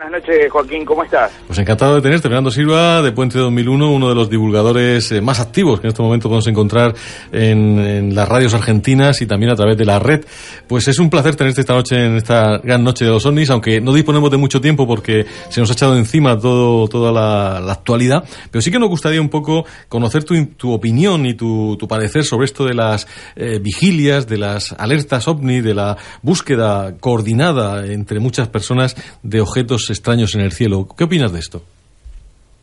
Buenas noches, Joaquín, ¿cómo estás? Pues encantado de tenerte, Fernando Silva, de Puente 2001, uno de los divulgadores eh, más activos que en este momento podemos encontrar en, las radios argentinas y también a través de la red. Pues es un placer tenerte esta noche en esta gran noche de los ovnis, aunque no disponemos de mucho tiempo porque se nos ha echado encima todo, toda la, actualidad, pero sí que nos gustaría un poco conocer tu, tu opinión y tu, tu, parecer sobre esto de las eh, vigilias, de las alertas ovni, de la búsqueda coordinada entre muchas personas de objetos extraños en el cielo. ¿Qué opinas de esto?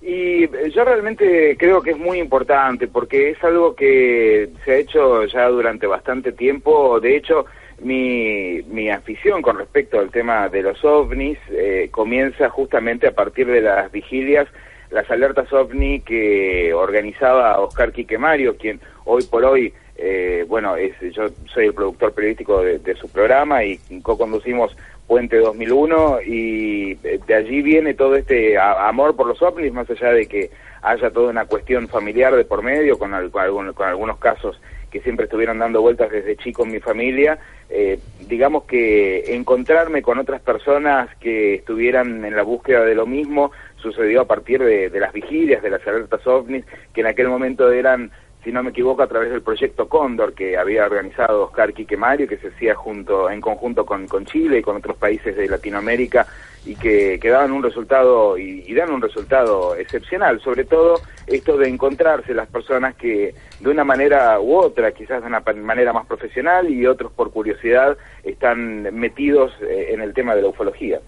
Y eh, yo realmente creo que es muy importante porque es algo que se ha hecho ya durante bastante tiempo. De hecho, mi, mi afición con respecto al tema de los ovnis eh, comienza justamente a partir de las vigilias, las alertas ovni que organizaba Oscar Quique Mario, quien hoy por hoy, eh, bueno, es, yo soy el productor periodístico de, de su programa y co-conducimos Puente 2001 y de allí viene todo este amor por los ovnis, más allá de que haya toda una cuestión familiar de por medio, con, con, algunos casos que siempre estuvieron dando vueltas desde chico en mi familia, eh, digamos que encontrarme con otras personas que estuvieran en la búsqueda de lo mismo sucedió a partir de, de las vigilias, de las alertas ovnis, que en aquel momento eran si no me equivoco, a través del proyecto Cóndor que había organizado Oscar Quique Mario, que se hacía junto, en conjunto con, con Chile y con otros países de Latinoamérica y que, que daban un resultado y, dan un resultado excepcional, sobre todo esto de encontrarse las personas que de una manera u otra, quizás de una manera más profesional y otros por curiosidad, están metidos eh, en el tema de la ufología.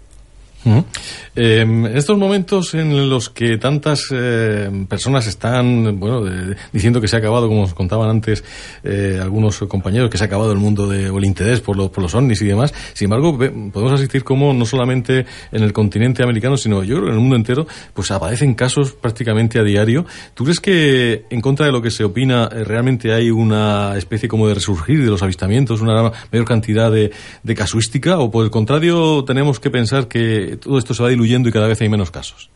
En estos momentos en los que tantas eh, personas están, bueno, diciendo que se ha acabado, como os contaban antes eh, algunos compañeros, que se ha acabado el mundo de, o interés por los, por los ovnis y demás, sin embargo, podemos asistir como no solamente en el continente americano, sino yo creo que en el mundo entero, pues aparecen casos prácticamente a diario. ¿Tú crees que, en contra de lo que se opina, eh, realmente hay una especie como de resurgir de los avistamientos, una mayor cantidad de, de casuística, o por el contrario, tenemos que pensar que todo esto se va diluyendo y cada vez hay menos casos.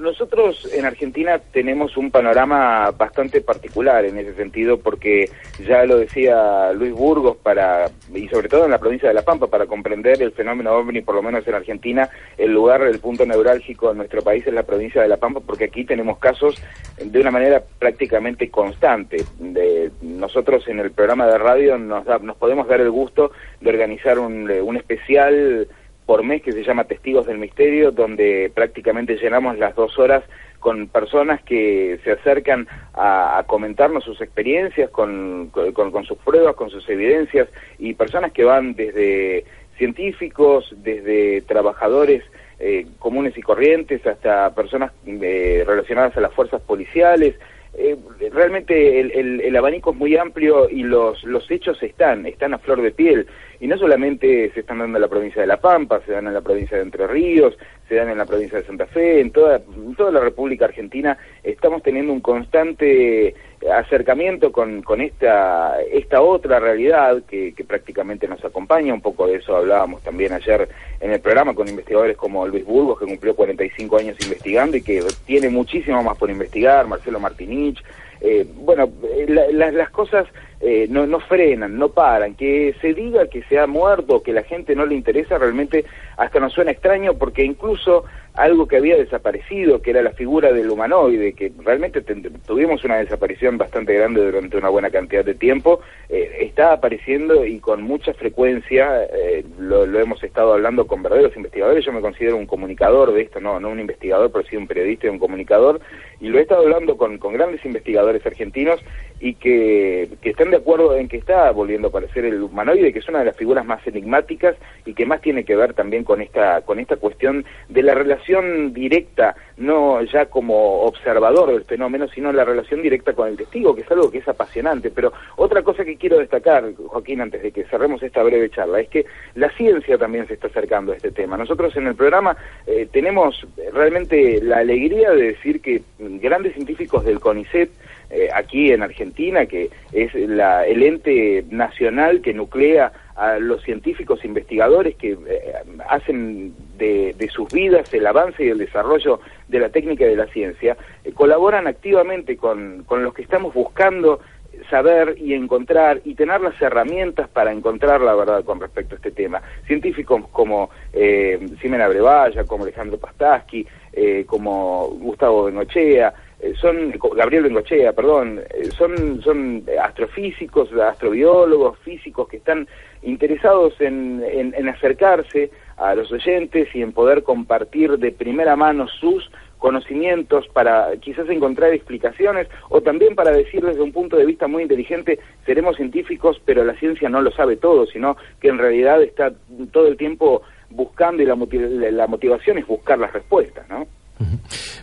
Nosotros en Argentina tenemos un panorama bastante particular en ese sentido porque ya lo decía Luis Burgos para y sobre todo en la provincia de La Pampa para comprender el fenómeno ovni por lo menos en Argentina el lugar el punto neurálgico en nuestro país es la provincia de La Pampa porque aquí tenemos casos de una manera prácticamente constante de, nosotros en el programa de radio nos nos podemos dar el gusto de organizar un especial por mes que se llama Testigos del Misterio, donde prácticamente llenamos las dos horas con personas que se acercan a, comentarnos sus experiencias, con, con, sus pruebas, con sus evidencias, y personas que van desde científicos, desde trabajadores eh, comunes y corrientes, hasta personas eh, relacionadas a las fuerzas policiales, eh, realmente el, el, abanico es muy amplio y los, los hechos están, están a flor de piel. Y no solamente se están dando en la provincia de La Pampa, se dan en la provincia de Entre Ríos, se dan en la provincia de Santa Fe, en toda, toda la República Argentina estamos teniendo un constante acercamiento con, con esta, esta otra realidad que, que prácticamente nos acompaña, un poco de eso hablábamos también ayer en el programa con investigadores como Luis Burgos, que cumplió 45 años investigando y que tiene muchísimo más por investigar, Marcelo Martinich, eh, bueno, eh, las cosas eh, no, no frenan, no paran. Que se diga que se ha muerto, que la gente no le interesa, realmente hasta nos suena extraño porque incluso algo que había desaparecido, que era la figura del humanoide, que realmente tuvimos una desaparición bastante grande durante una buena cantidad de tiempo, eh, está apareciendo y con mucha frecuencia, eh, lo, hemos estado hablando con verdaderos investigadores, yo me considero un comunicador de esto, no, no un investigador, pero sí un periodista y un comunicador, y lo he estado hablando con, con grandes investigadores argentinos y que, que están de acuerdo en que está volviendo a aparecer el humanoide, que es una de las figuras más enigmáticas y que más tiene que ver también con esta, con esta cuestión de la relación directa, no ya como observador del fenómeno, sino la relación directa con el testigo, que es algo que es apasionante. Pero otra cosa que quiero destacar, Joaquín, antes de que cerremos esta breve charla, es que la ciencia también se está acercando a este tema. Nosotros en el programa eh, tenemos realmente la alegría de decir que grandes científicos del CONICET, eh, aquí en Argentina, que es la, el ente nacional que nuclea a los científicos investigadores que eh, hacen de, sus vidas el avance y el desarrollo de la técnica y de la ciencia, eh, colaboran activamente con, con los que estamos buscando saber y encontrar y tener las herramientas para encontrar la verdad con respecto a este tema. Científicos como eh, Ximena Brevalla, como Alejandro Pastaski, eh, como Gustavo Bengochea, son Gabriel Bengochea, perdón, eh, son son astrofísicos, astrobiólogos, físicos que están interesados en, en acercarse a los oyentes y en poder compartir de primera mano sus conocimientos para quizás encontrar explicaciones o también para decir desde un punto de vista muy inteligente, seremos científicos, pero la ciencia no lo sabe todo, sino que en realidad está todo el tiempo buscando y la, la motivación es buscar las respuestas, ¿no?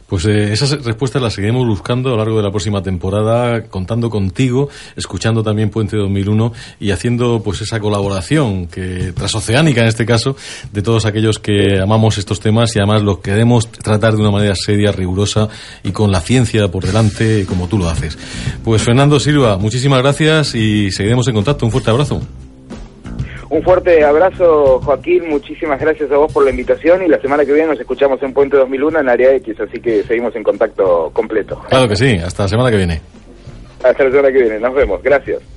Pues eh, esas respuestas las seguiremos buscando a lo largo de la próxima temporada, contando contigo, escuchando también Puente 2001 y haciendo pues esa colaboración que transoceánica en este caso de todos aquellos que amamos estos temas y además los queremos tratar de una manera seria, rigurosa y con la ciencia por delante como tú lo haces. Pues Fernando Silva, muchísimas gracias y seguiremos en contacto. Un fuerte abrazo. Un fuerte abrazo, Joaquín. Muchísimas gracias a vos por la invitación y la semana que viene nos escuchamos en Puente 2001 en Área X, así que seguimos en contacto completo. Claro que sí. Hasta la semana que viene. Hasta la semana que viene. Nos vemos. Gracias.